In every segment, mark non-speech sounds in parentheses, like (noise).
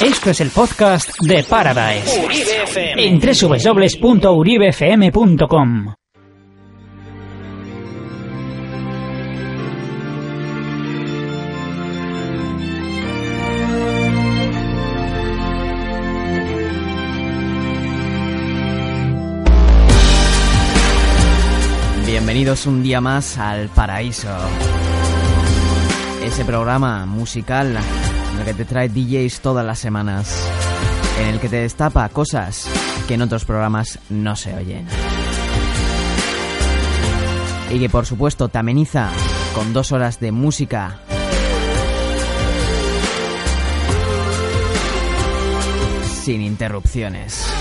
Esto es el podcast de Paradise. En www.uribefm.com. Bienvenidos un día más al Paraíso. Ese programa musical en el que te trae DJs todas las semanas. En el que te destapa cosas que en otros programas no se oyen. Y que por supuesto te ameniza con dos horas de música. Sin interrupciones.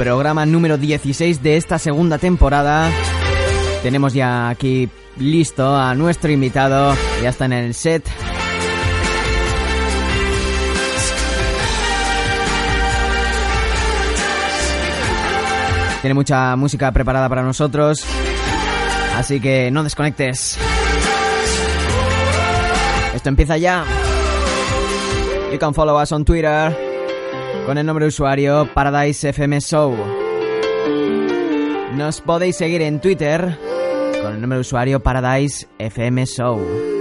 Programa número 16 de esta segunda temporada. Tenemos ya aquí listo a nuestro invitado, ya está en el set. Tiene mucha música preparada para nosotros, así que no desconectes. Esto empieza ya. You can follow us on Twitter con el nombre de usuario Paradise FM Show. Nos podéis seguir en Twitter con el nombre de usuario Paradise FM Show.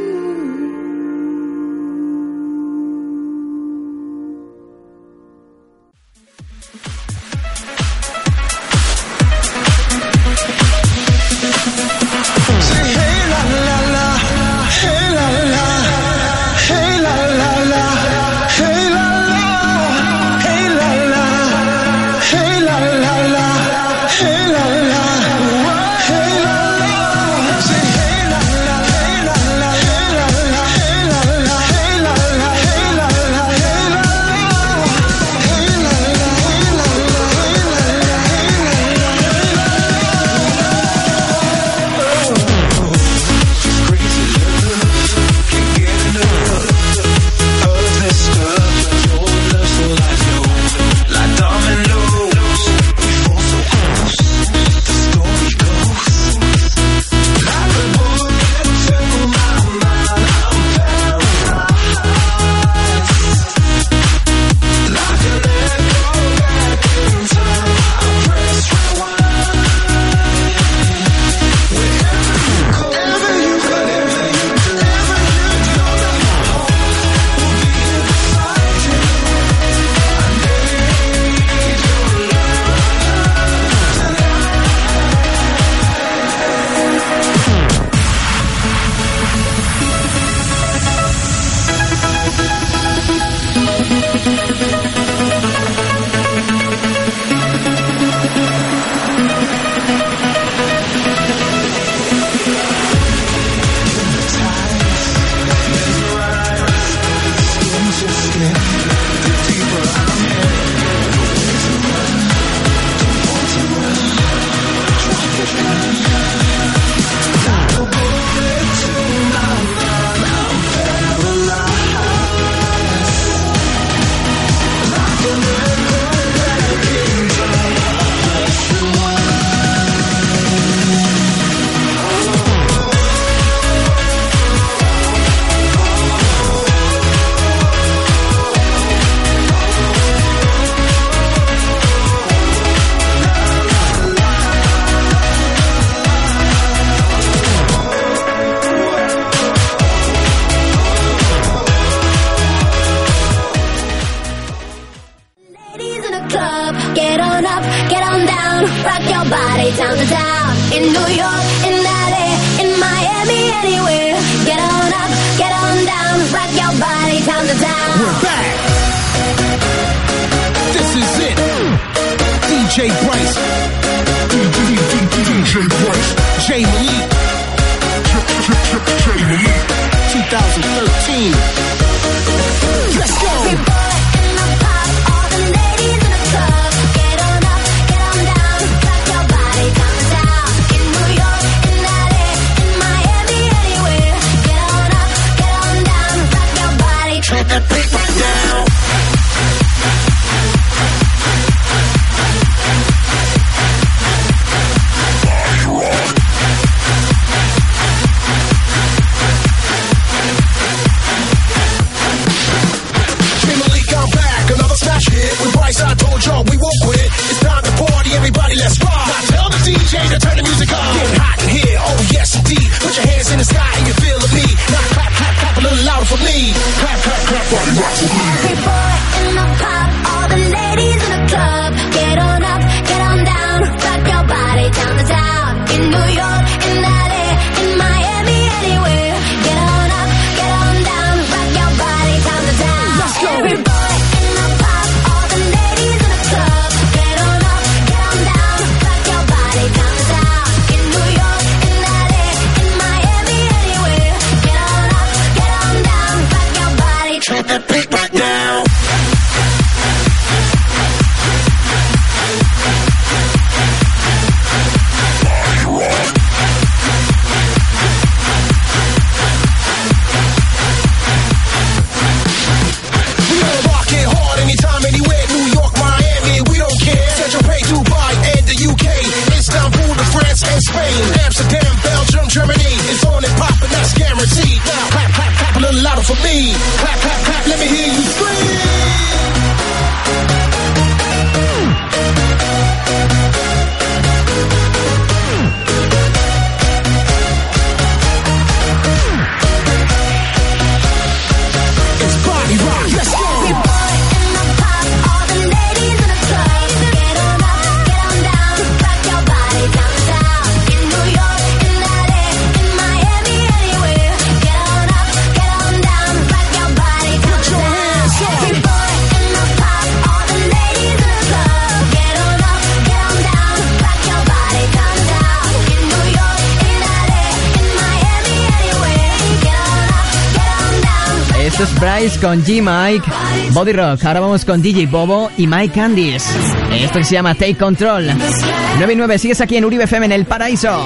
Esto es Bryce con G. Mike, Body Rock. Ahora vamos con DJ Bobo y Mike Candies. Esto se llama Take Control. 99, sigues aquí en Uribe FM en el paraíso.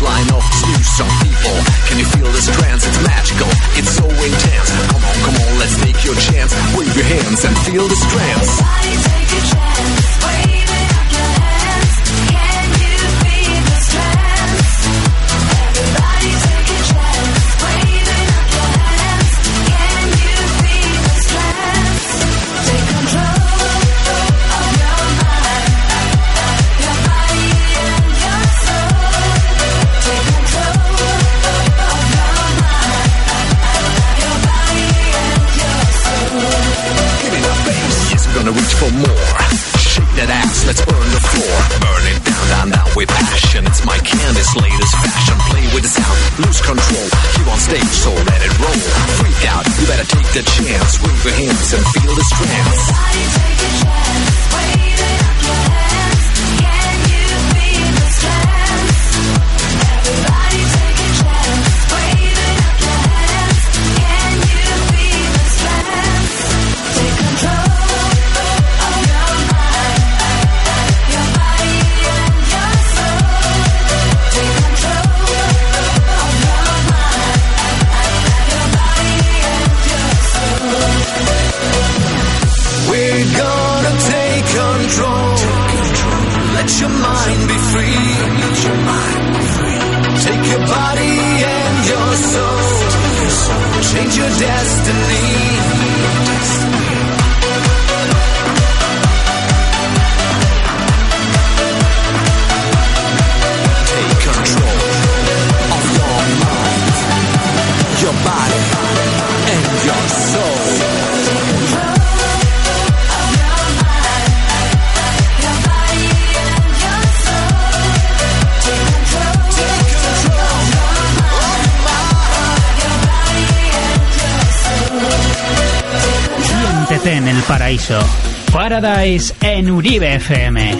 Line of new some people. Can you feel this trance? It's magical, it's so intense. Come on, come on, let's take your chance. Wave your hands and feel this trance. Everybody take a chance. with passion. It's my Candice latest fashion. Play with the sound, lose control. You on stage, so let it roll. Freak out, you better take the chance. Wave your hands and feel the strength. Everybody take a chance. Wave it up your head. your body and your soul. Change your destiny. Paraíso. Paradise en Uribe FM.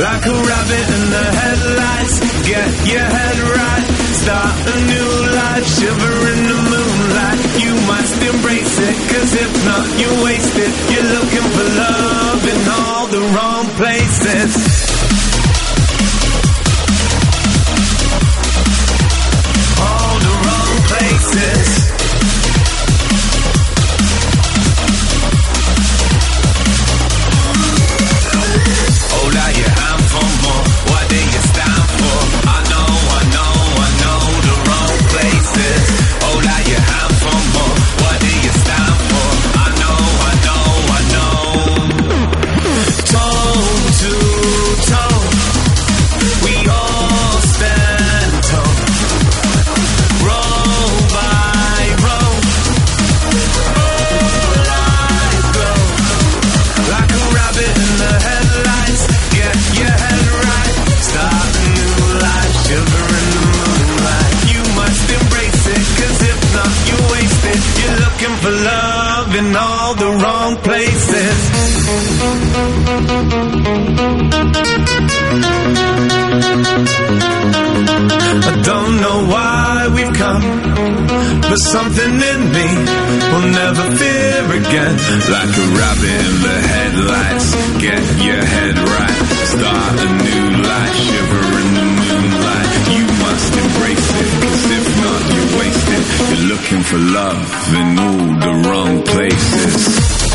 Like a rabbit in the headlights, get your head right. Start a new life, shiver in the moonlight. You must embrace it, cause if not, you waste it. You're looking for love in all the wrong places. But something in me will never fear again. Like a rabbit in the headlights, get your head right. Start a new life, shiver in the moonlight. You must embrace it, cause if not, you're wasted. You're looking for love in all the wrong places.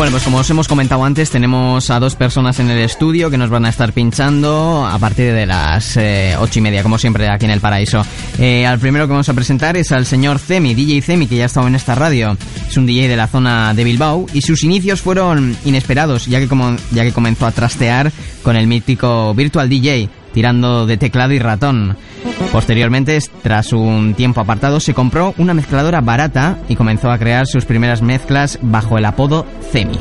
Bueno, pues como os hemos comentado antes, tenemos a dos personas en el estudio que nos van a estar pinchando a partir de las eh, ocho y media, como siempre, aquí en el Paraíso. Eh, al primero que vamos a presentar es al señor Cemi, DJ Cemi, que ya ha estado en esta radio. Es un DJ de la zona de Bilbao y sus inicios fueron inesperados, ya que, como, ya que comenzó a trastear con el mítico Virtual DJ, tirando de teclado y ratón. Posteriormente, tras un tiempo apartado, se compró una mezcladora barata y comenzó a crear sus primeras mezclas bajo el apodo Cemi.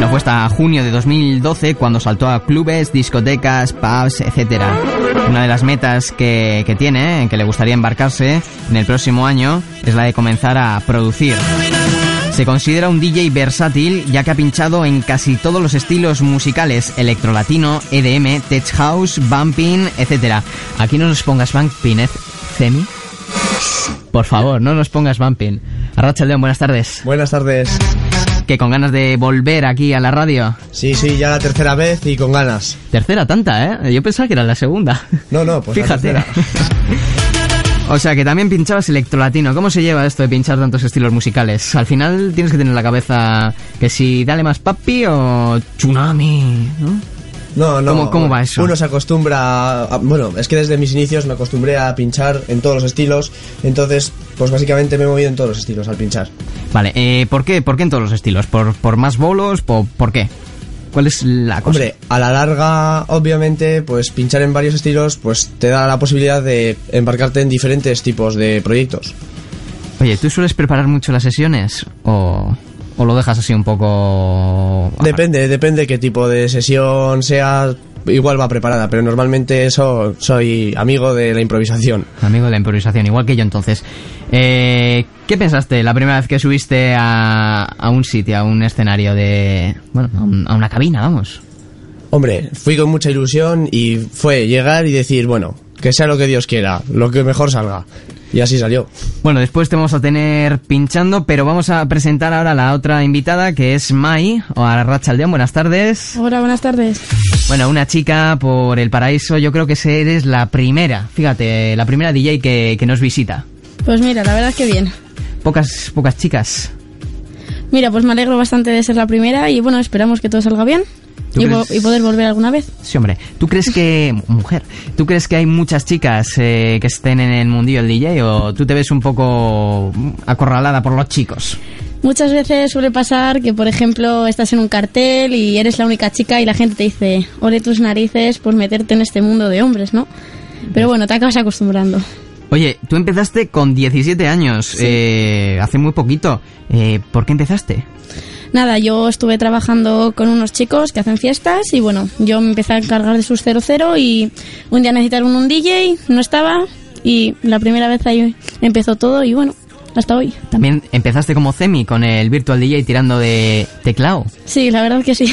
No fue hasta junio de 2012 cuando saltó a clubes, discotecas, pubs, etc. Una de las metas que, que tiene, en que le gustaría embarcarse en el próximo año, es la de comenzar a producir. Se considera un DJ versátil ya que ha pinchado en casi todos los estilos musicales, electrolatino, EDM, tech house, bumping, etc. Aquí no nos pongas bumping, ¿eh, Cemi? Por favor, no nos pongas bumping. Arracha León, buenas tardes. Buenas tardes. Que con ganas de volver aquí a la radio. Sí, sí, ya la tercera vez y con ganas. Tercera tanta, ¿eh? Yo pensaba que era la segunda. No, no, pues la Fíjate. tercera. (laughs) O sea, que también pinchabas electrolatino. ¿Cómo se lleva esto de pinchar tantos estilos musicales? Al final tienes que tener en la cabeza que si dale más papi o tsunami, ¿no? No, no. ¿Cómo- cómo va eso? Uno se acostumbra. a- bueno, es que desde mis inicios me acostumbré a pinchar en todos los estilos. Entonces, pues básicamente me he movido en todos los estilos al pinchar. Vale, eh, ¿por qué? ¿Por qué en todos los estilos? ¿Por, por más bolos? ¿Por, por qué? ¿Cuál es la cosa? Hombre, a la larga, obviamente, pues pinchar en varios estilos, pues te da la posibilidad de embarcarte en diferentes tipos de proyectos. Oye, ¿tú sueles preparar mucho las sesiones? ¿O, o lo dejas así un poco...? Depende, depende qué tipo de sesión sea. Igual va preparada, pero normalmente eso soy amigo de la improvisación. Amigo de la improvisación, igual que yo entonces. Eh, ¿Qué pensaste la primera vez que subiste a, a un sitio, a un escenario de... Bueno, a, un- a una cabina, vamos? Hombre, fui con mucha ilusión y fue llegar y decir, bueno, que sea lo que Dios quiera, lo que mejor salga. Y así salió. Bueno, después te vamos a tener pinchando, pero vamos a presentar ahora a la otra invitada, que es Mai, o a Racha Aldeón. Buenas tardes. Hola, buenas tardes. Bueno, una chica por el paraíso, yo creo que eres la primera, fíjate, la primera DJ que, que nos visita. Pues mira, la verdad es que bien. Pocas, pocas chicas. Mira, pues me alegro bastante de ser la primera y bueno, esperamos que todo salga bien ¿Tú y, crees? y poder volver alguna vez. Sí, hombre. ¿Tú crees que... (laughs) Mujer. ¿Tú crees que hay muchas chicas eh, que estén en el mundillo del DJ o tú te ves un poco acorralada por los chicos? Muchas veces suele pasar que, por ejemplo, estás en un cartel y eres la única chica y la gente te dice, ole tus narices por meterte en este mundo de hombres, ¿no? Pero bueno, te acabas acostumbrando. Oye, tú empezaste con 17 años, eh, hace muy poquito. Eh, ¿Por qué empezaste? Nada, yo estuve trabajando con unos chicos que hacen fiestas y bueno, yo me empecé a encargar de sus 00 y un día necesitaron un DJ, no estaba y la primera vez ahí empezó todo y bueno, hasta hoy. También empezaste como Cemi con el Virtual DJ tirando de teclado. Sí, la verdad que sí.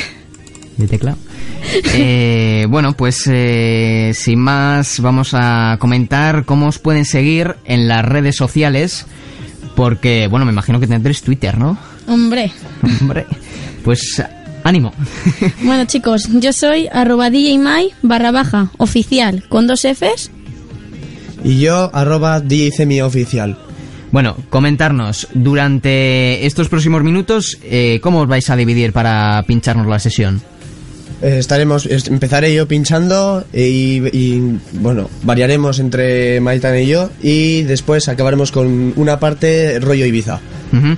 De teclado. (laughs) Eh, bueno, pues eh, sin más vamos a comentar cómo os pueden seguir en las redes sociales. Porque, bueno, me imagino que tendréis Twitter, ¿no? Hombre. Hombre, pues ánimo. (laughs) Bueno chicos, yo soy arroba DJMai barra baja oficial con dos Fs. Y yo, arroba DJ oficial. Bueno, comentarnos durante estos próximos minutos eh, cómo os vais a dividir para pincharnos la sesión. Eh, estaremos, es- empezaré yo pinchando y, bueno, variaremos entre Maitán y yo y después acabaremos con una parte rollo Ibiza. Ujú.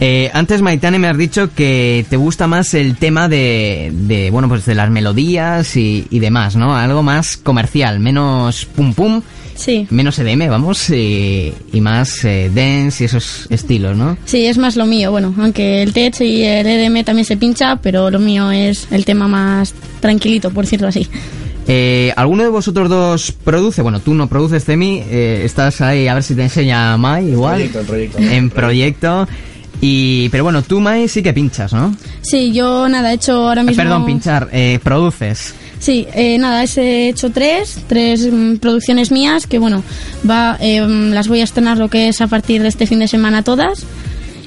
Eh, antes Maitane me has dicho que te gusta más el tema de, de bueno pues de las melodías y, y demás, ¿no? Algo más comercial, menos pum pum, Sí. menos EDM, vamos, y, y más eh, dance y esos estilos, ¿no? Sí, es más lo mío. Bueno, aunque el tech y el EDM también se pincha, pero lo mío es el tema más tranquilito, por decirlo así. Eh, ¿Alguno de vosotros dos produce? Bueno, tú no produces, Cemi, eh, estás ahí a ver si te enseña Mai igual. Proyecto, en proyecto. En proyecto. Y, pero bueno, tú, Mai, sí que pinchas, ¿no? Sí, yo nada, he hecho ahora mismo... Perdón, pinchar, eh, produces. Sí, eh, nada, he hecho tres, tres mm, producciones mías que bueno, va, eh, mm, las voy a estrenar lo que es a partir de este fin de semana todas.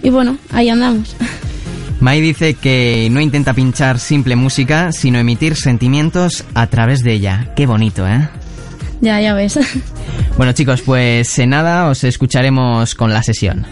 Y bueno, ahí andamos. Mai dice que no intenta pinchar simple música, sino emitir sentimientos a través de ella. Qué bonito, ¿eh? ya, ya ves. (laughs) Bueno chicos, pues en nada os escucharemos con la sesión.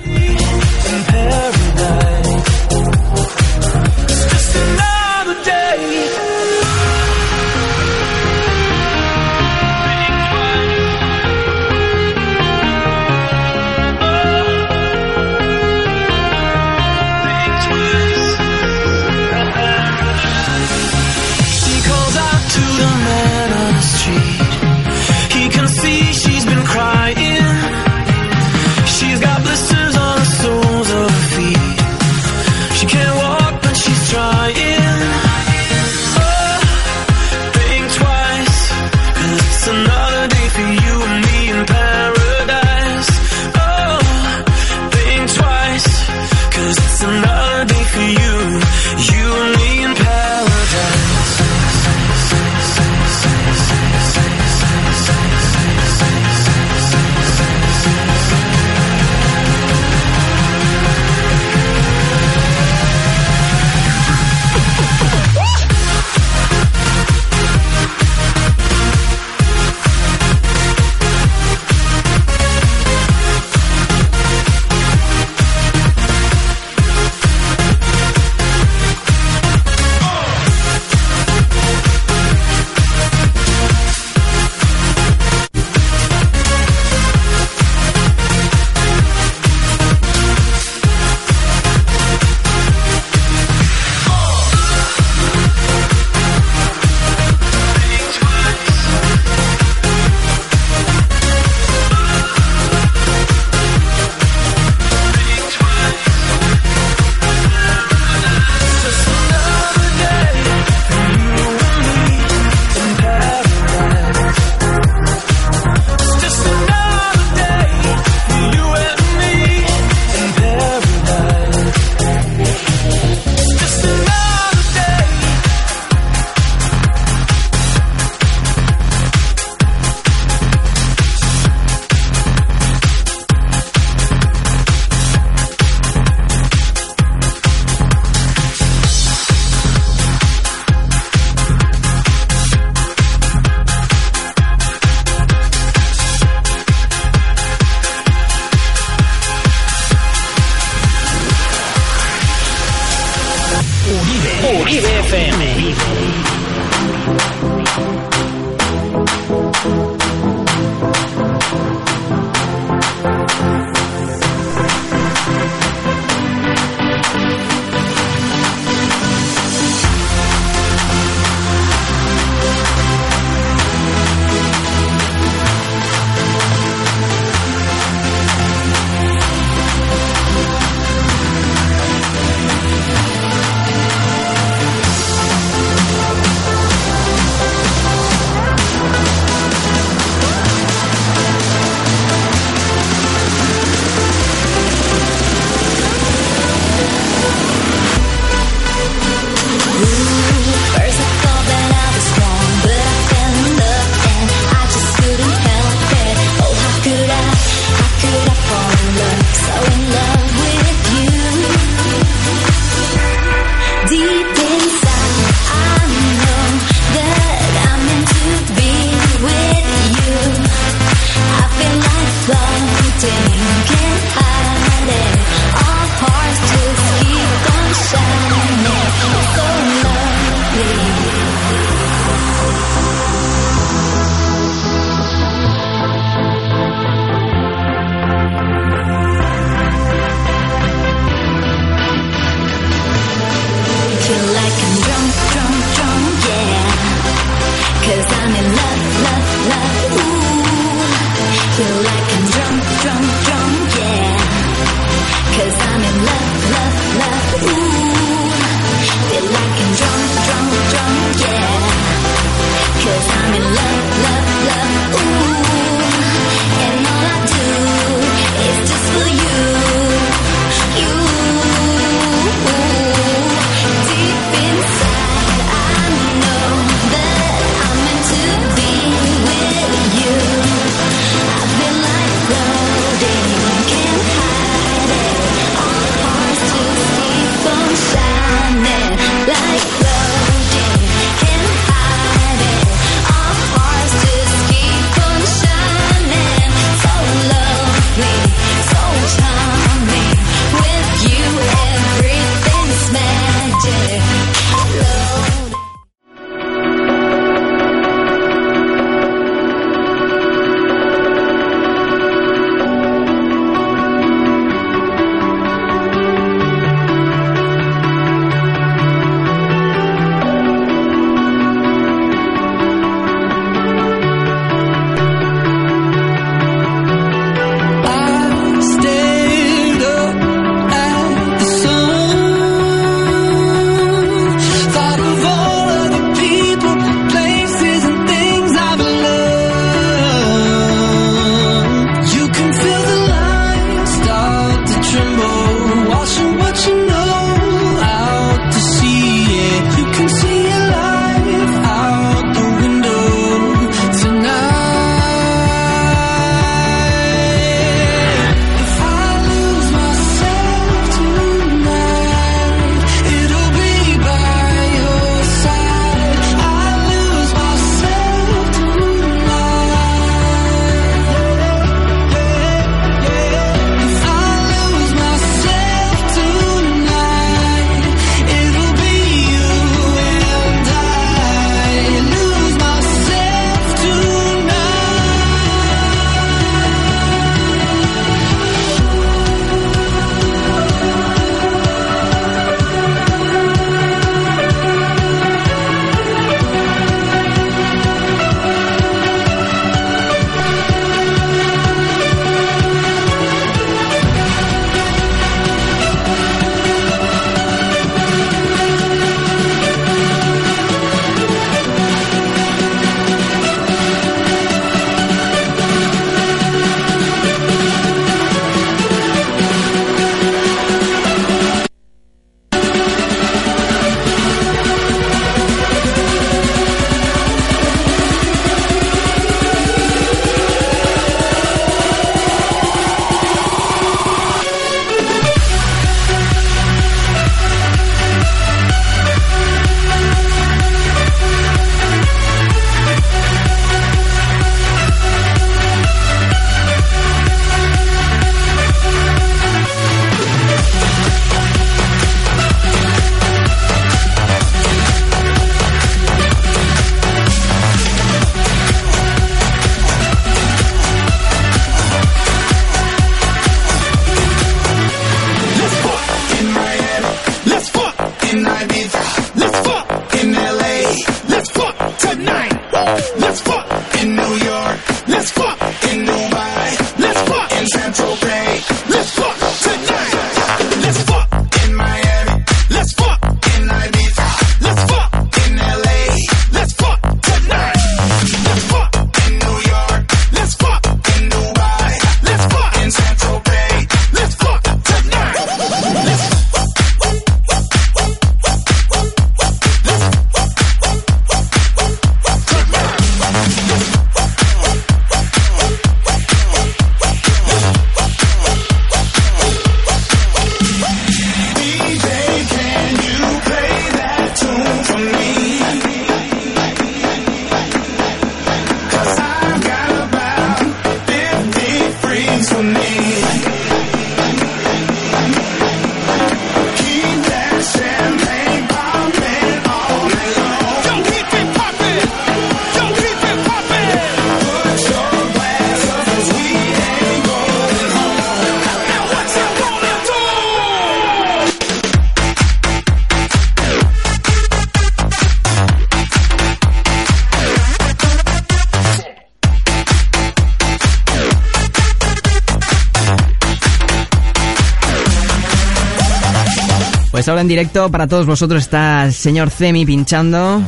Pues ahora en directo para todos vosotros está el señor Cemi pinchando.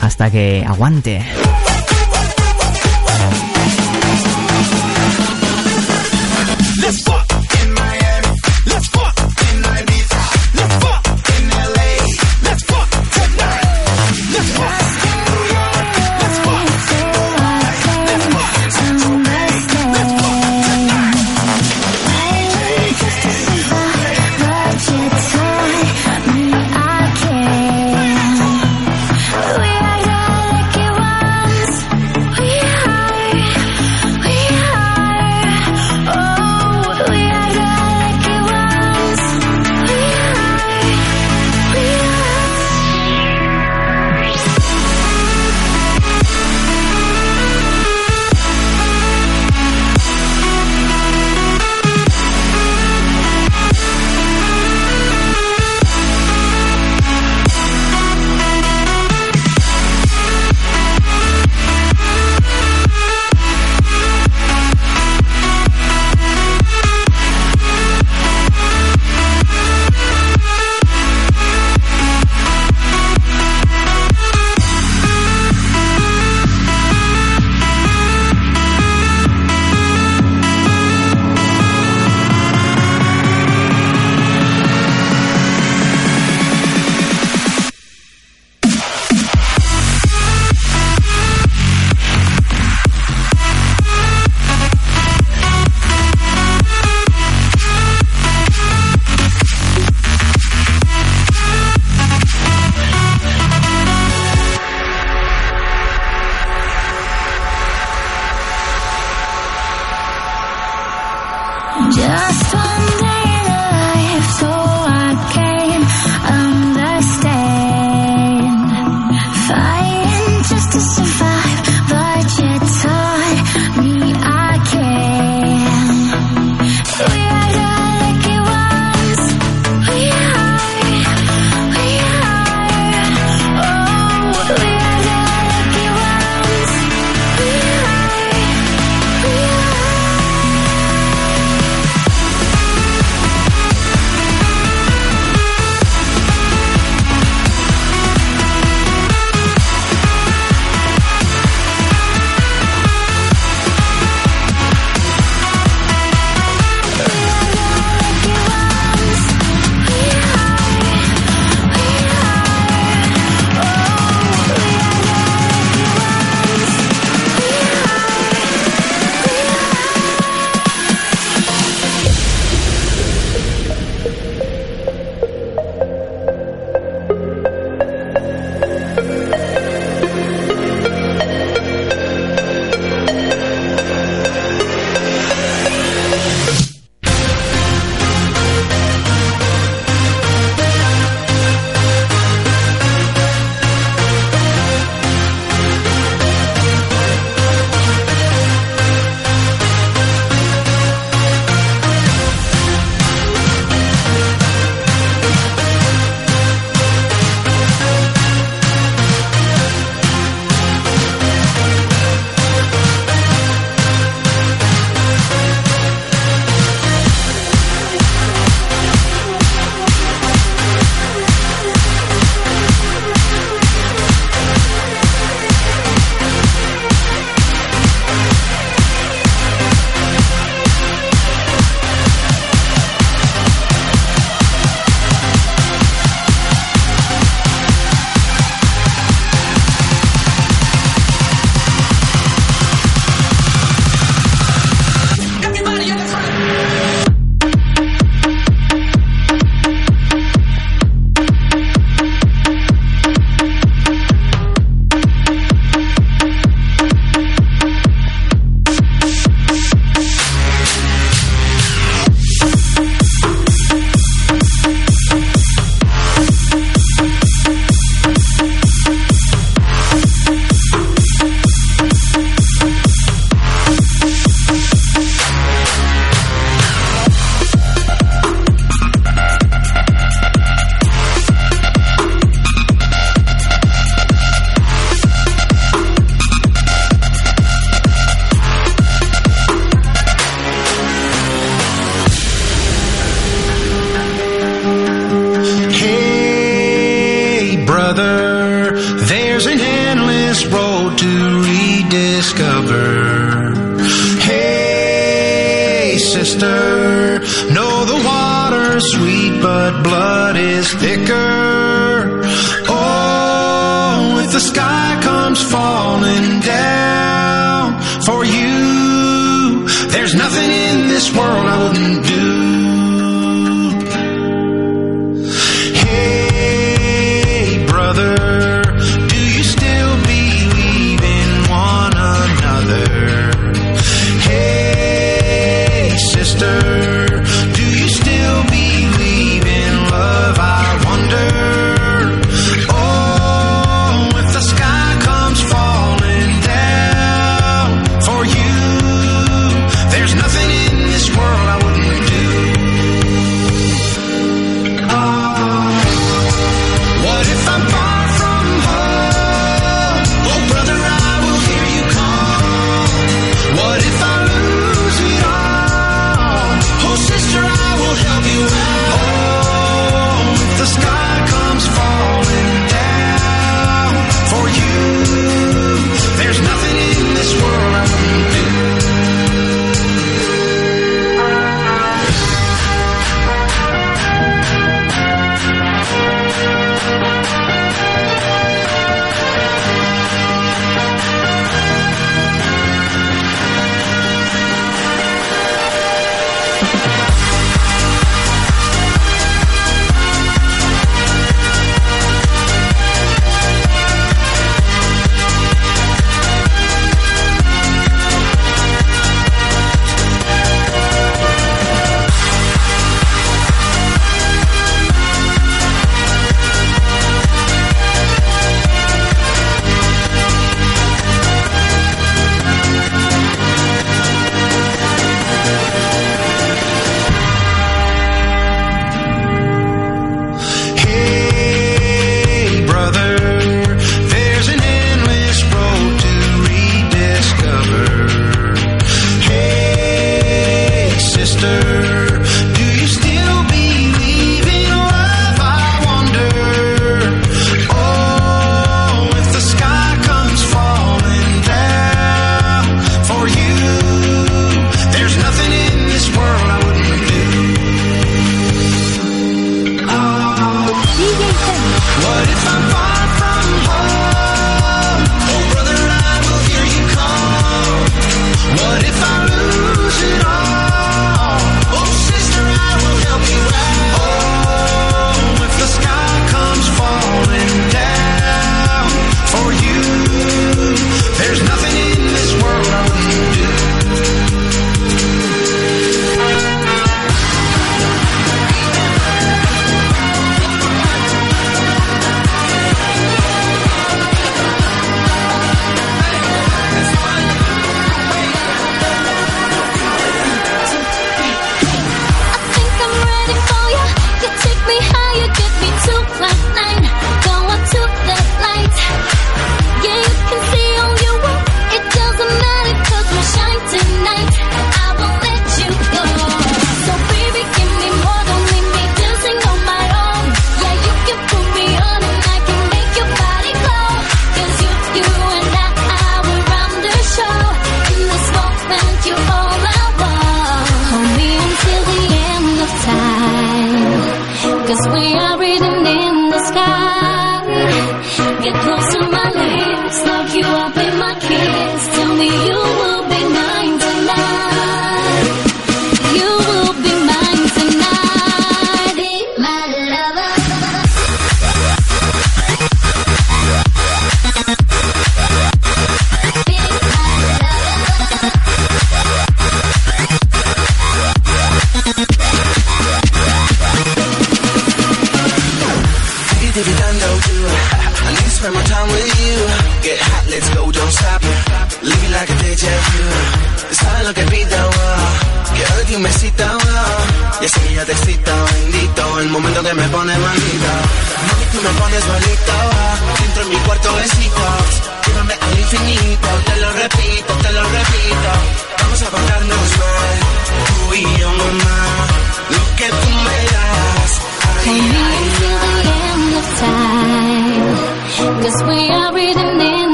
Hasta que aguante.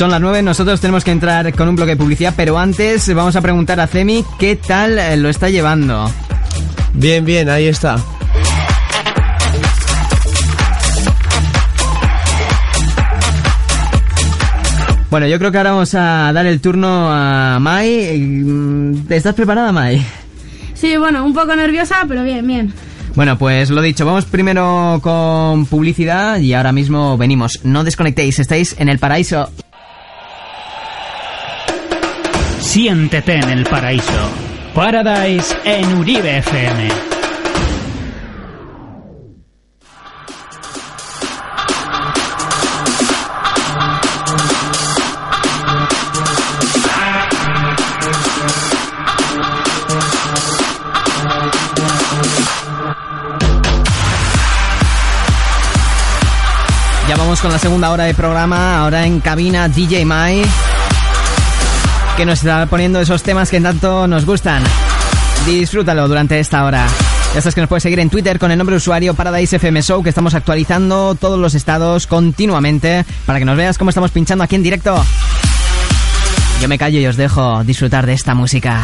Son las 9, nosotros tenemos que entrar con un bloque de publicidad, pero antes vamos a preguntar a Cemi qué tal eh, lo está llevando. Bien, bien, ahí está. Bueno, yo creo que ahora vamos a dar el turno a Mai. Mm, ¿Estás preparada, Mai? Sí, bueno, un poco nerviosa, pero bien, bien. Bueno, pues lo dicho, vamos primero con publicidad y ahora mismo venimos. No desconectéis, estáis en el paraíso. Siéntete en el paraíso. Paradise en Uribe FM. Ya vamos con la segunda hora de programa, ahora en cabina DJ Mai, que nos está poniendo esos temas que tanto nos gustan. Disfrútalo durante esta hora. Ya sabes que nos puedes seguir en Twitter con el nombre de usuario Paradise FM Show, que estamos actualizando todos los estados continuamente para que nos veas cómo estamos pinchando aquí en directo. Yo me callo y os dejo disfrutar de esta música.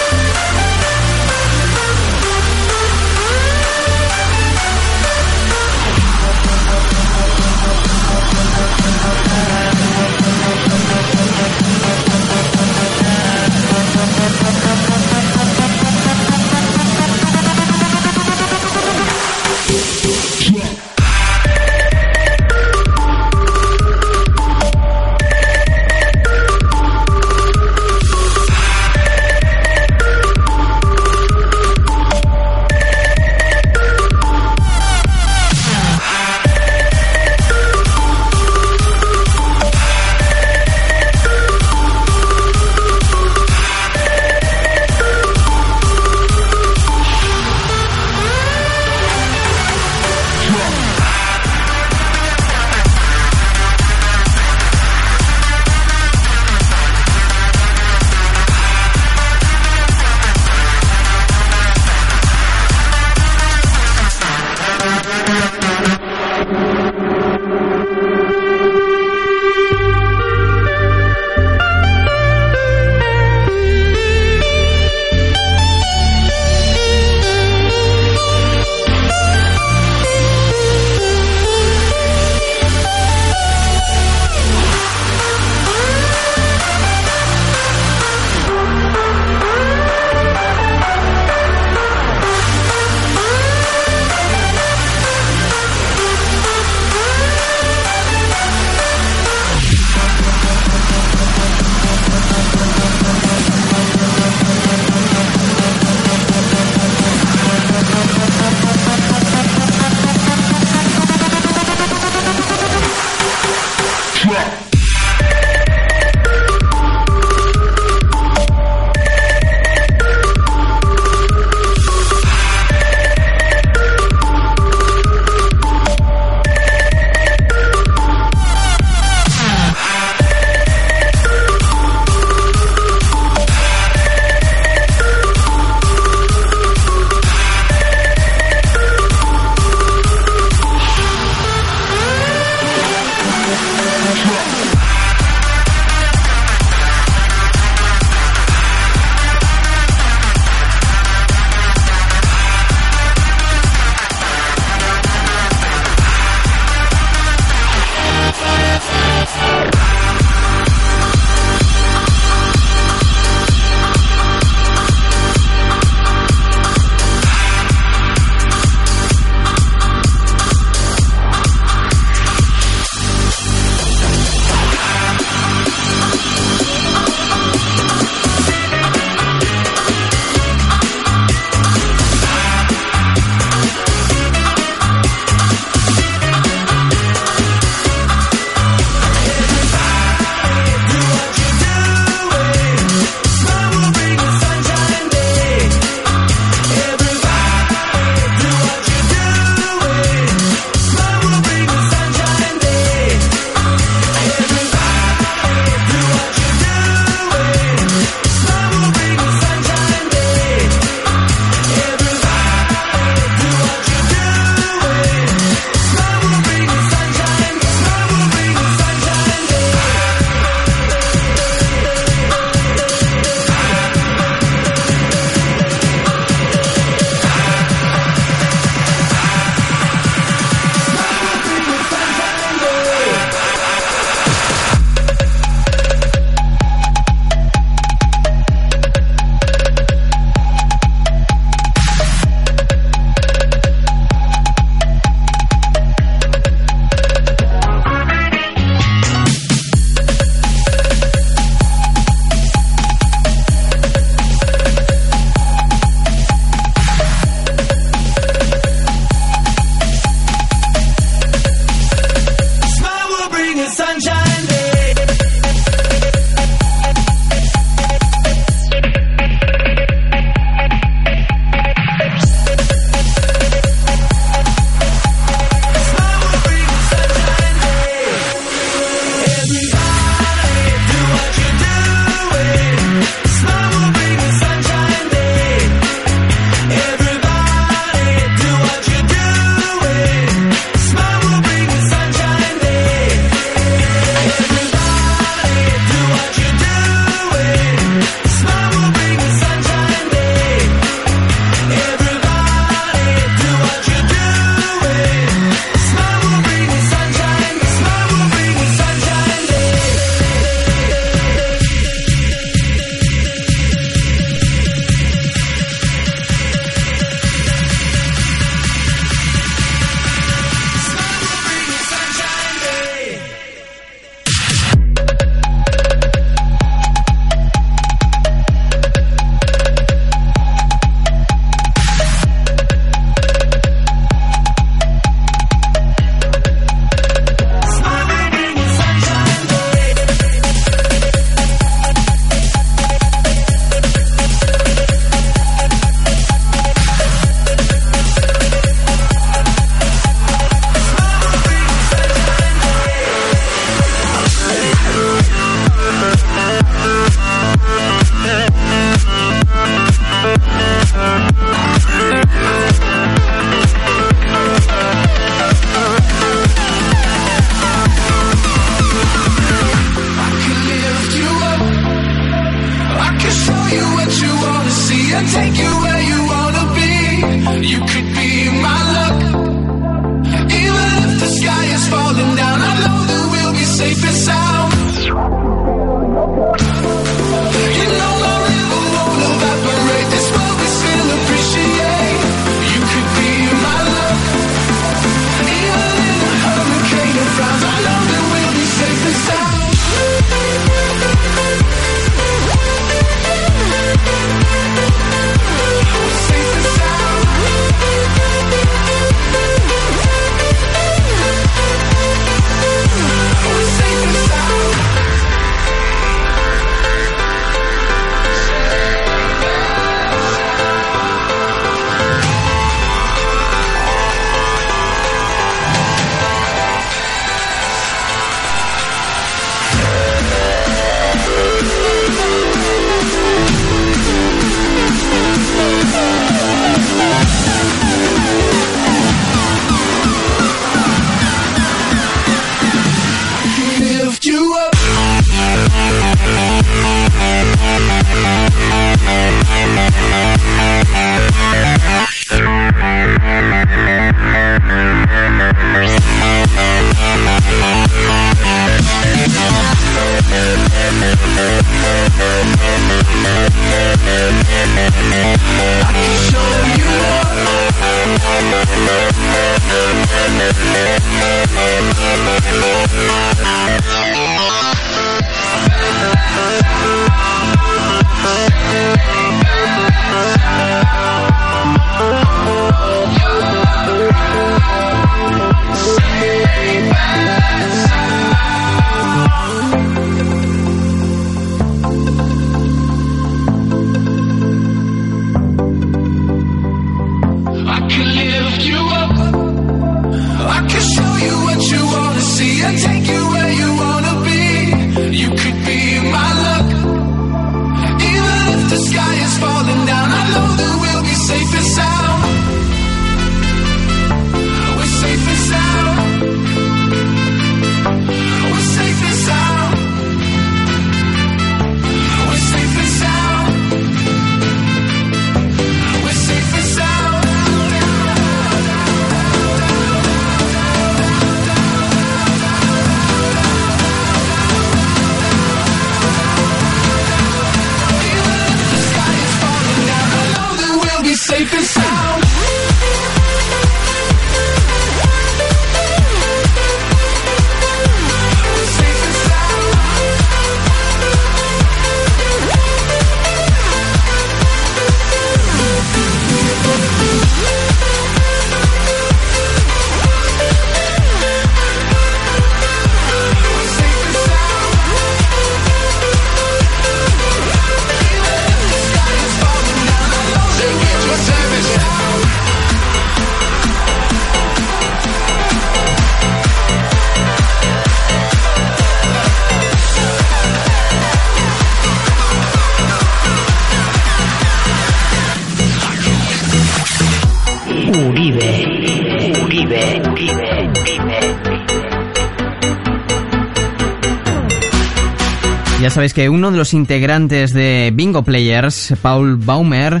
Sabéis que uno de los integrantes de Bingo Players, Paul Baumer,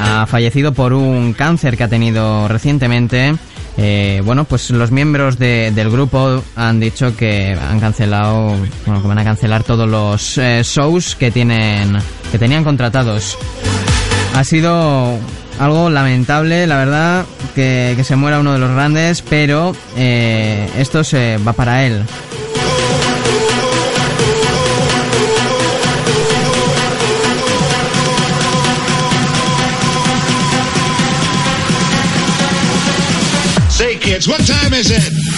ha fallecido por un cáncer que ha tenido recientemente. Eh, bueno, pues los miembros de- del grupo han dicho que han cancelado, bueno, que van a cancelar todos los eh, shows que tienen, que tenían contratados. Ha sido algo lamentable, la verdad, que, que se muera uno de los grandes, pero eh, esto se va para él. What time is it?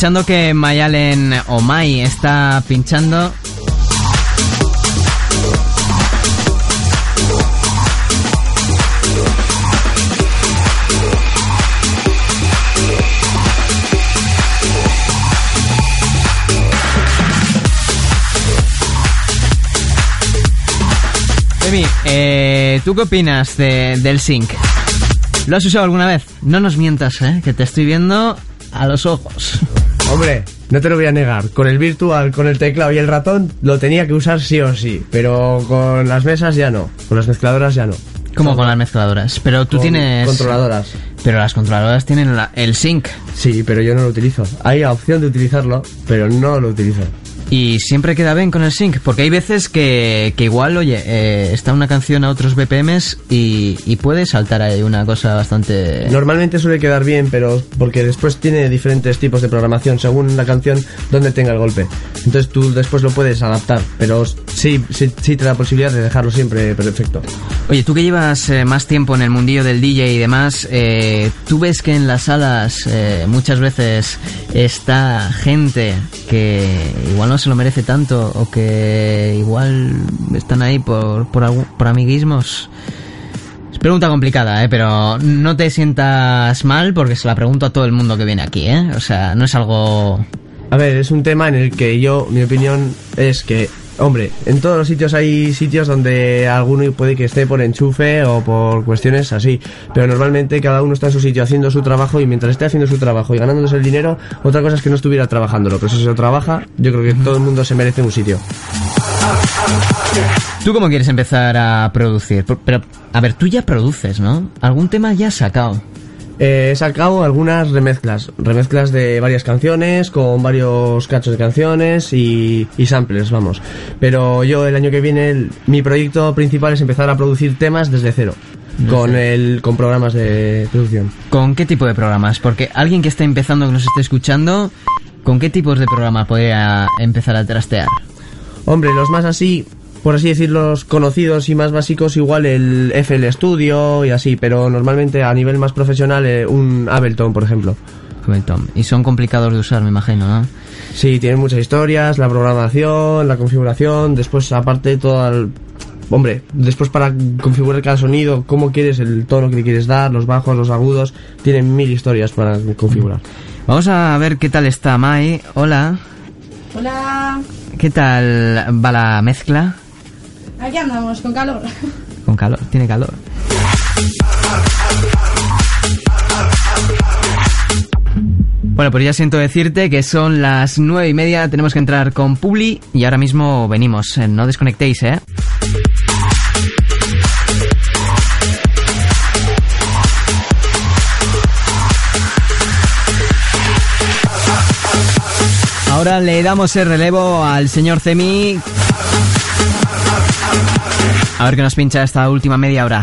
Aprovechando que Mayalen o Mai está pinchando. Emi, eh, ¿tú qué opinas de- del sync? ¿Lo has usado alguna vez? No nos mientas, ¿eh? Que te estoy viendo a los ojos. Hombre, no te lo voy a negar. Con el virtual, con el teclado y el ratón, lo tenía que usar sí o sí. Pero con las mesas ya no. Con las mezcladoras ya no. Como con las mezcladoras. Pero tú Con tienes... Controladoras. Pero las controladoras tienen la- el sync. Sí, pero yo no lo utilizo. Hay la opción de utilizarlo, pero no lo utilizo. Y siempre queda bien con el sync, porque hay veces que, que igual, oye, eh, está una canción a otros BPMs y, y puede saltar ahí una cosa bastante... Normalmente suele quedar bien, pero porque después tiene diferentes tipos de programación según la canción donde tenga el golpe. Entonces tú después lo puedes adaptar, pero sí, sí, sí te da la posibilidad de dejarlo siempre perfecto. Oye, tú que llevas eh, más tiempo en el mundillo del DJ y demás, eh, ¿tú ves que en las salas eh, muchas veces está gente que igual no se lo merece tanto o que igual están ahí por, por, por amiguismos? Es pregunta complicada, ¿eh? pero no te sientas mal porque se la pregunto a todo el mundo que viene aquí, ¿eh? O sea, no es algo... A ver, es un tema en el que yo, mi opinión es que, hombre, en todos los sitios hay sitios donde alguno puede que esté por enchufe o por cuestiones así, pero normalmente cada uno está en su sitio haciendo su trabajo y mientras esté haciendo su trabajo y ganándose el dinero, otra cosa es que no estuviera trabajándolo, pero si se lo trabaja, yo creo que todo el mundo se merece un sitio. ¿Tú cómo quieres empezar a producir? Pero, a ver, tú ya produces, ¿no? ¿Algún tema ya has sacado? Eh, he sacado algunas remezclas, remezclas de varias canciones, con varios cachos de canciones y, y samplers, vamos. Pero yo el año que viene, el- mi proyecto principal es empezar a producir temas desde cero, con, el, con programas de producción. ¿Con qué tipo de programas? Porque alguien que está empezando, que nos esté escuchando, ¿con qué tipos de programas podría empezar a trastear? Hombre, los más así, por así decirlo, los conocidos y más básicos, igual el FL Studio y así, pero normalmente a nivel más profesional eh, un Ableton, por ejemplo. Ableton. Y son complicados de usar, me imagino, ¿no? Sí, tienen muchas historias, la programación, la configuración, después aparte todo el... Hombre, después para configurar cada sonido, cómo quieres el tono que le quieres dar, los bajos, los agudos, tienen mil historias para configurar. Vamos a ver qué tal está Mai. Hola. Hola, ¿Qué tal va la mezcla? Aquí andamos con calor. Con calor, tiene calor. Bueno, pues ya siento decirte que son las nueve y media, tenemos que entrar con Publi y ahora mismo venimos. Eh, No desconectéis, ¿eh? Ahora le damos el relevo al señor Cemi. A ver qué nos pincha esta última media hora.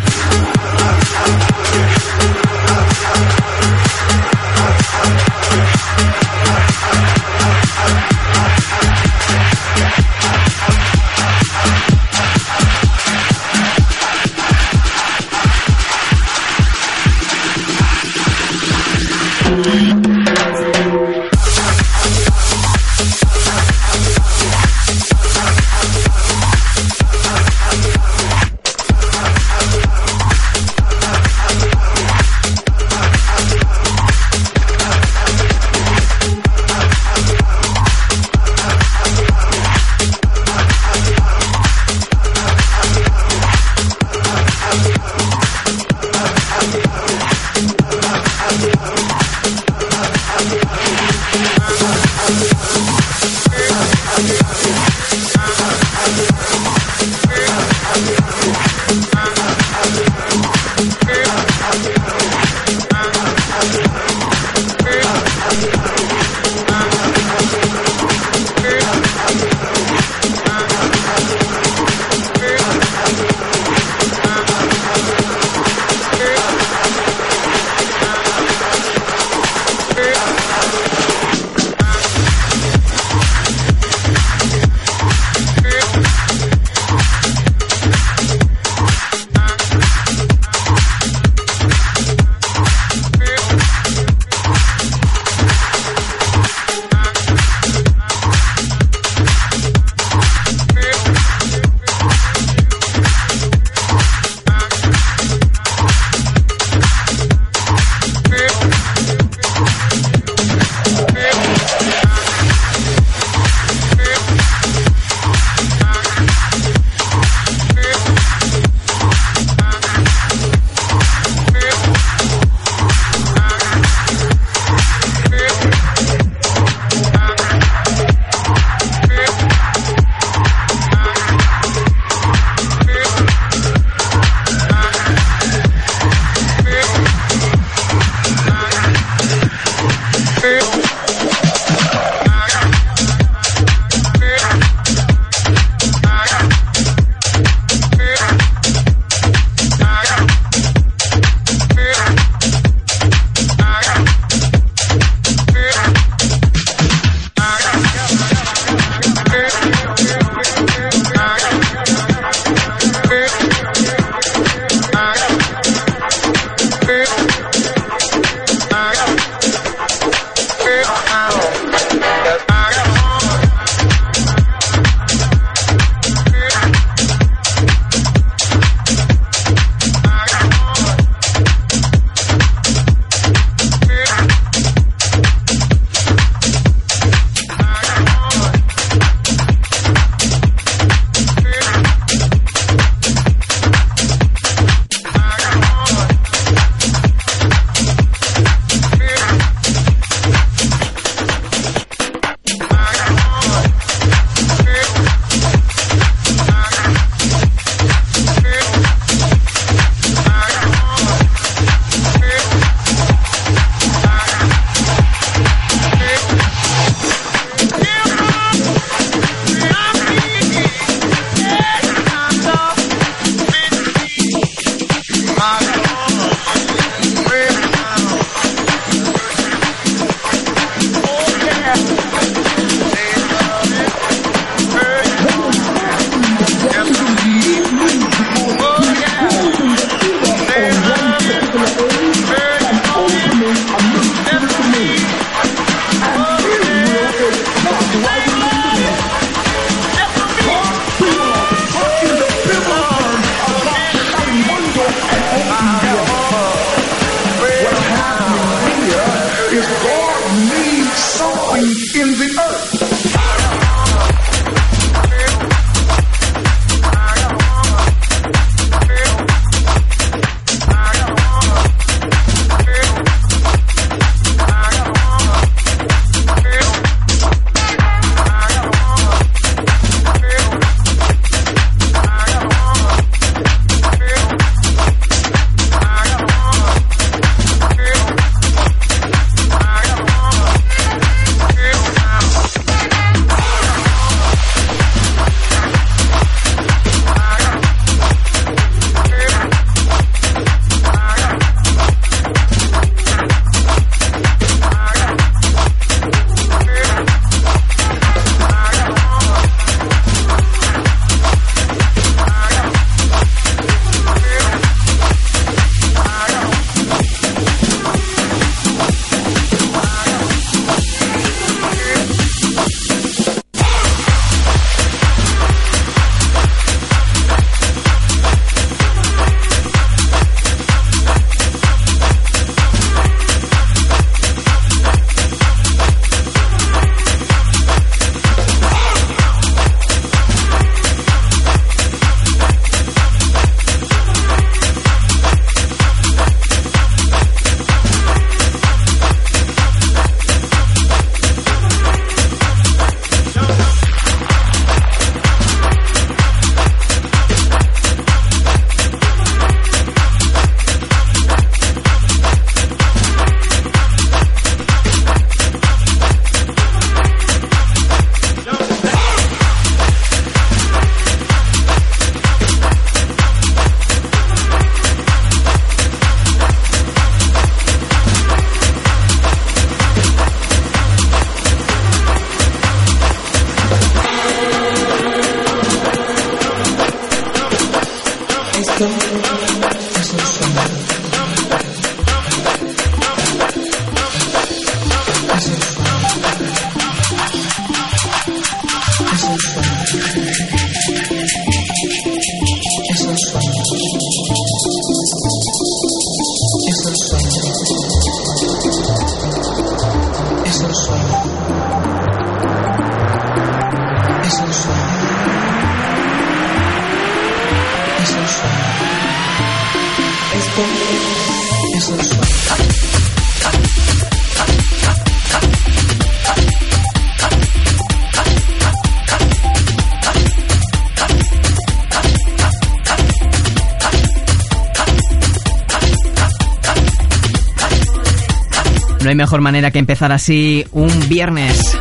No hay mejor manera que empezar así un viernes.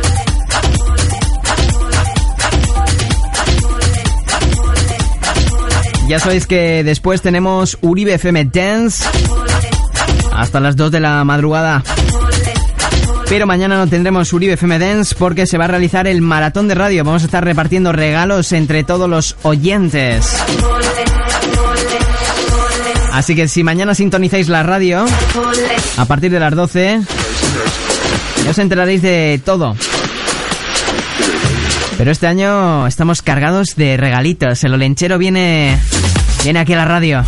Ya sabéis que después tenemos Uribe FM Dance hasta las 2 de la madrugada. Pero mañana no tendremos Uribe FM Dance porque se va a realizar el maratón de radio. Vamos a estar repartiendo regalos entre todos los oyentes. Así que si mañana sintonizáis la radio, a partir de las 12, ya os enteraréis de todo. Pero este año estamos cargados de regalitos. El olenchero viene, viene aquí a la radio.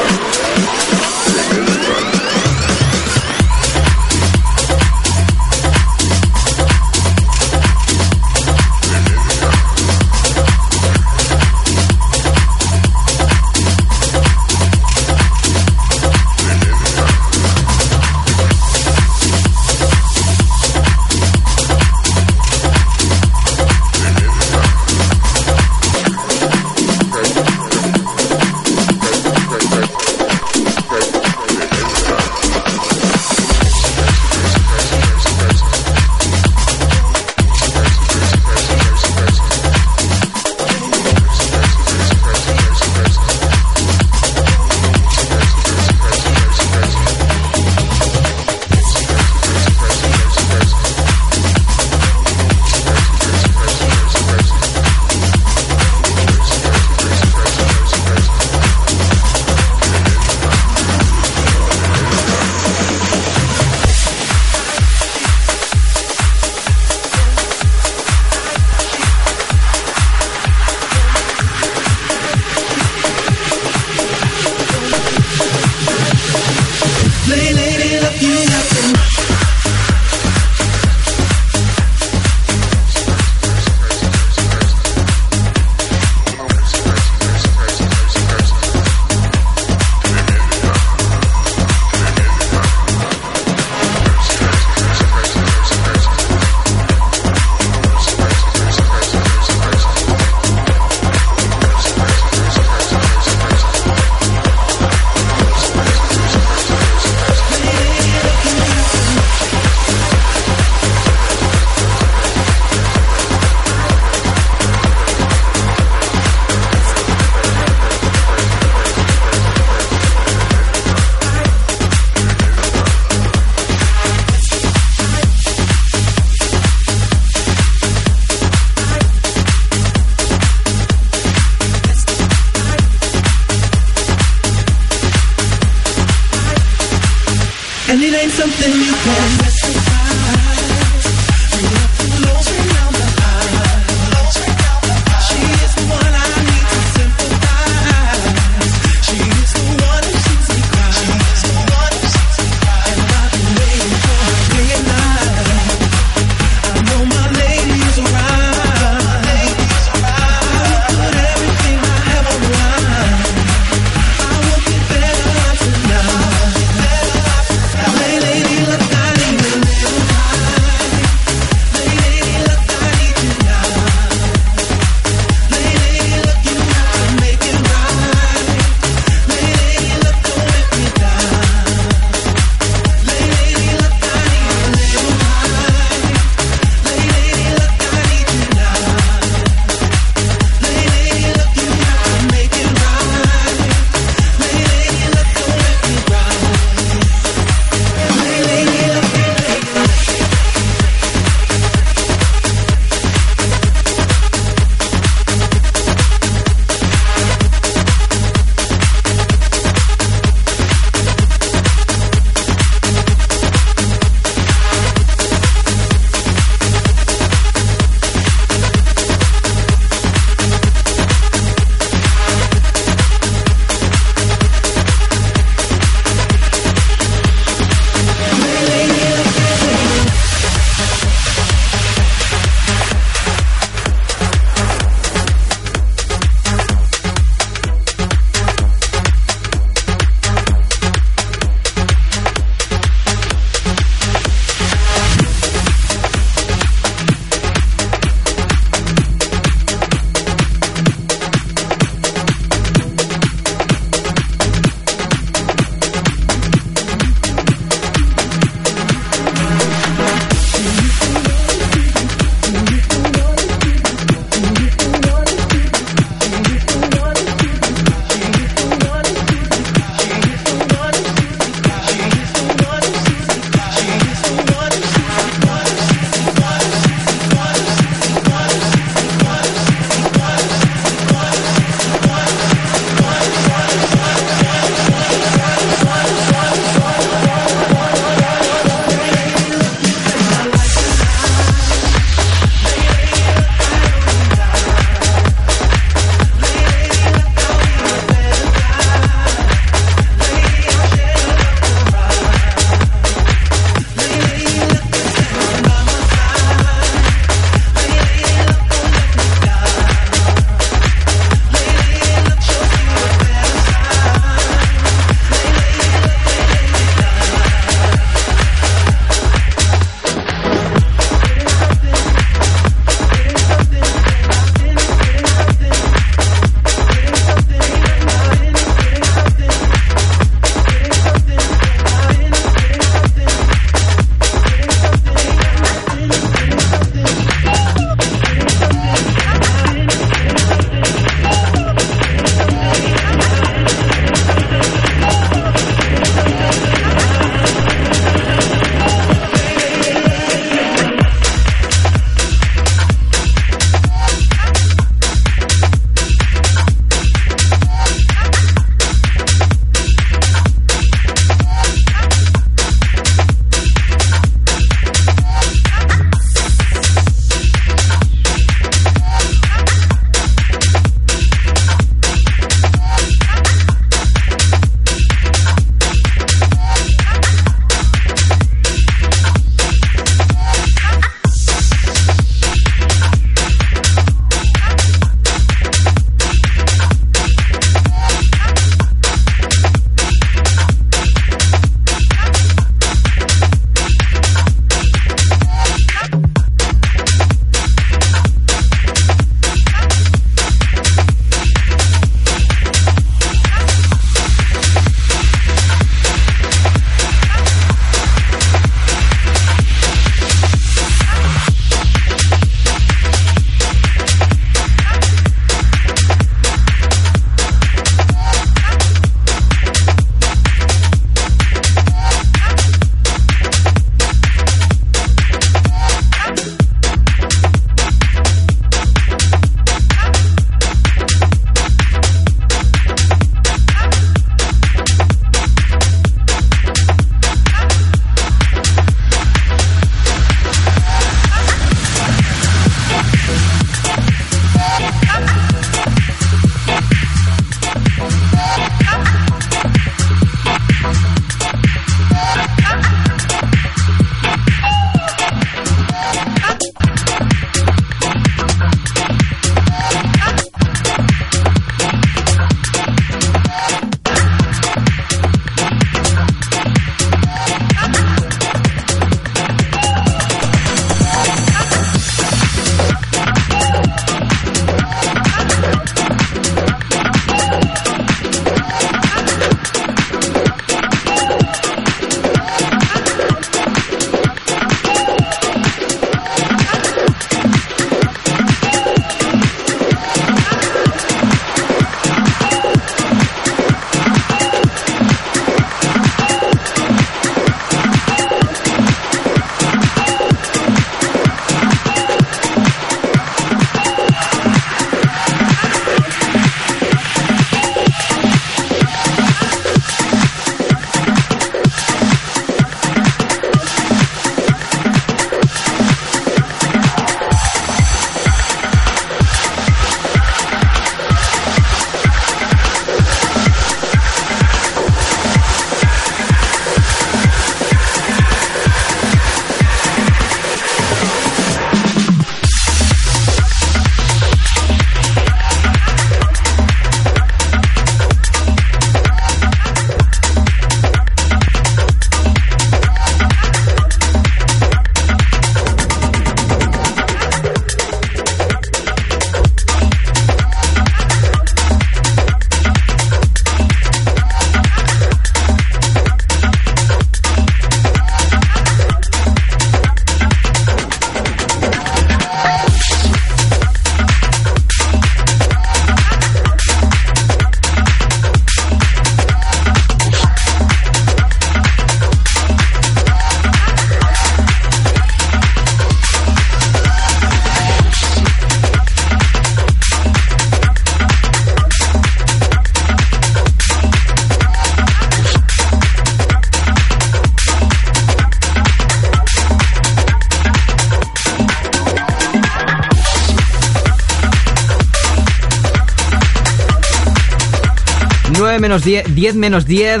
Menos 10, 10 menos 10.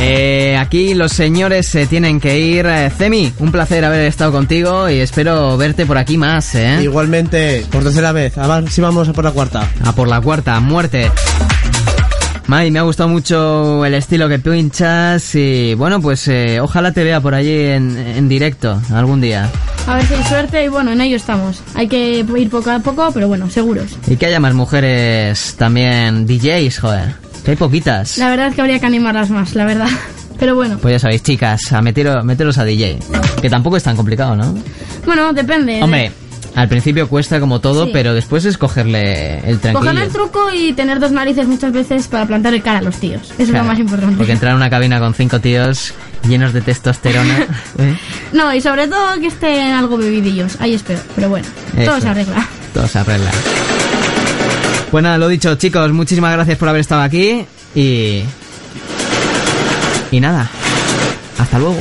Eh, aquí los señores se tienen que ir. Eh, Cemi, un placer haber estado contigo y espero verte por aquí más, ¿eh? Igualmente, por tercera vez. A ver si vamos a por la cuarta. A por la cuarta, muerte. Mai, me ha gustado mucho el estilo que pinchas y bueno, pues eh, ojalá te vea por allí en, en directo algún día. A ver si hay suerte y bueno, en ello estamos. Hay que ir poco a poco, pero bueno, seguros. Y que haya más mujeres también DJs, joder. Que hay poquitas. La verdad es que habría que animarlas más, la verdad. (laughs) Pero bueno, Pues ya sabéis, chicas, a meteros, meteros a DJ. Que tampoco es tan complicado, ¿no? bueno, depende. Hombre, al principio cuesta como todo, Sí. pero después es cogerle el tranquillo. Coger el truco y tener dos narices muchas veces para plantar el cara a los tíos. Eso es lo más importante. Porque entrar en una cabina con cinco tíos llenos de testosterona. (laughs) ¿eh? No, y sobre todo que estén algo bebidillos. Ahí espero. Pero bueno, todo Eso. se arregla. Todo se arregla. Pues nada, lo dicho, chicos, muchísimas gracias por haber estado aquí y. Y nada, hasta luego.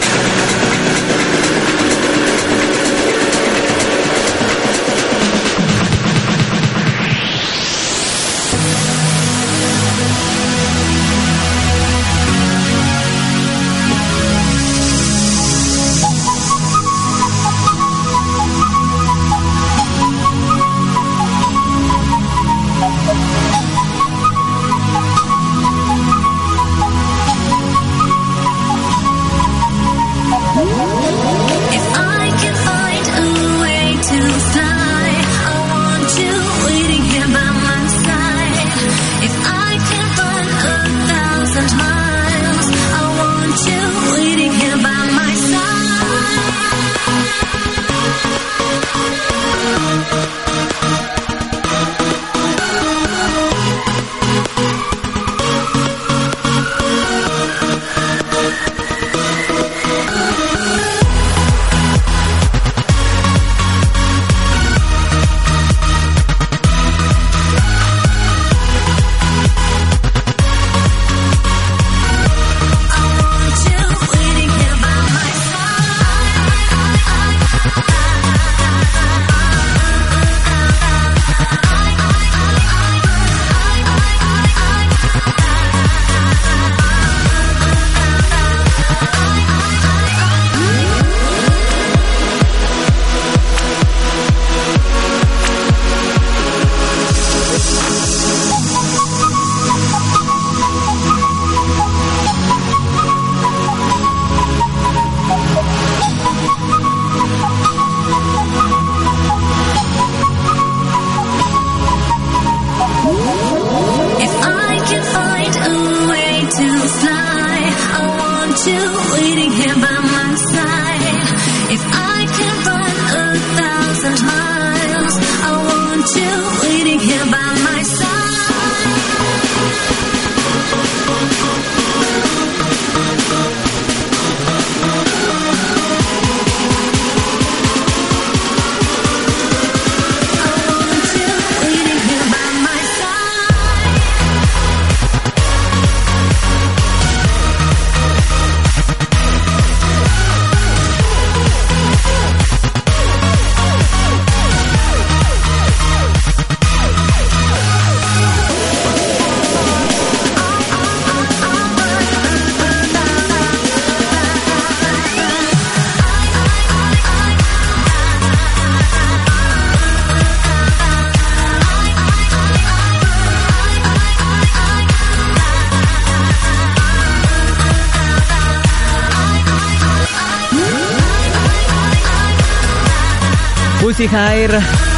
Hair,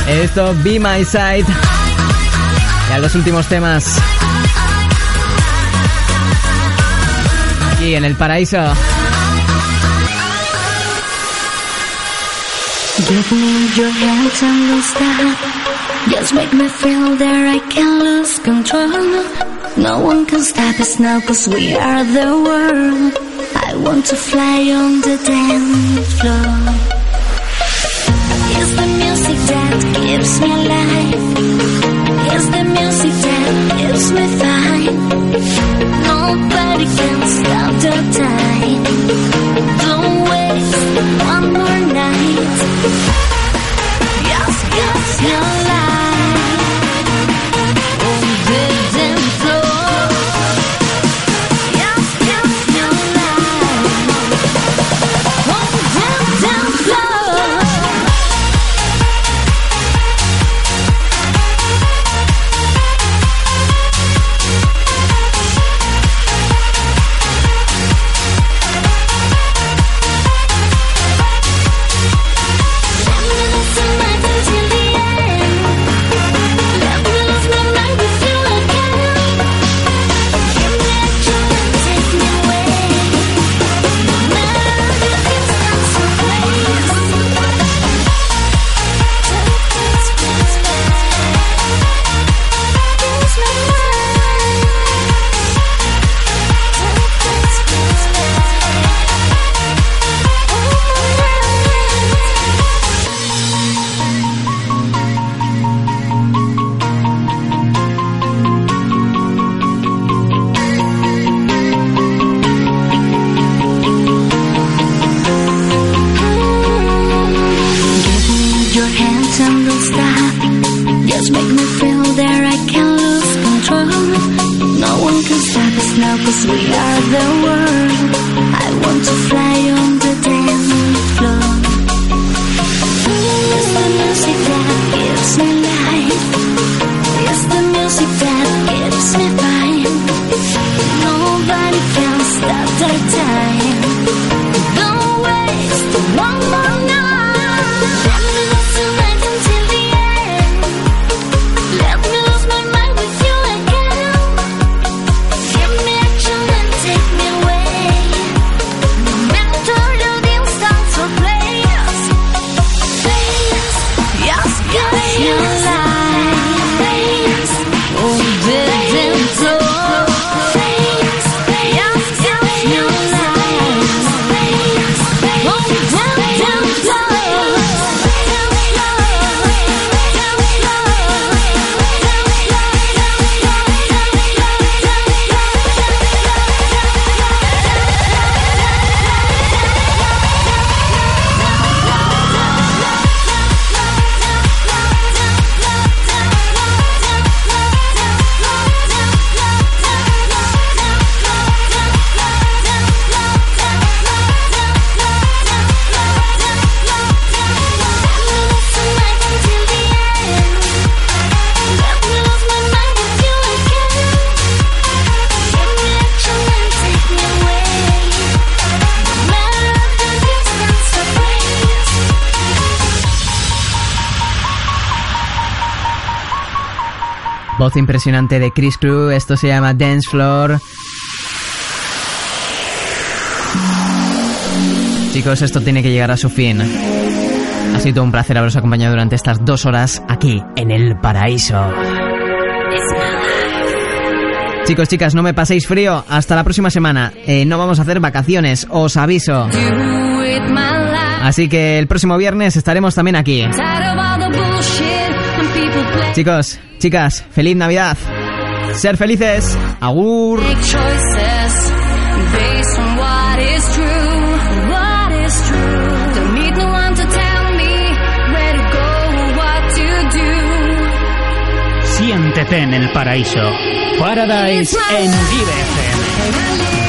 esto Be My Side. Y a los últimos temas. Aquí en el paraíso. Give me your hands and we'll stop. Just make me feel that I can lose control. No one can stop us now cause we are the world. I want to fly on the dance floor. Nobody can stop the time. Voz impresionante de Chris Crew, esto se llama Dance Floor. Chicos, esto tiene que llegar a su fin. Ha sido un placer haberos acompañado durante estas dos horas aquí, en el paraíso. Chicos, chicas, no me paséis frío. Hasta la próxima semana. Eh, no vamos a hacer vacaciones, os aviso. Así que el próximo viernes estaremos también aquí. Chicos, chicas, feliz Navidad. Ser felices. Agur. Siéntete en el paraíso. Paradise en Uribe FM.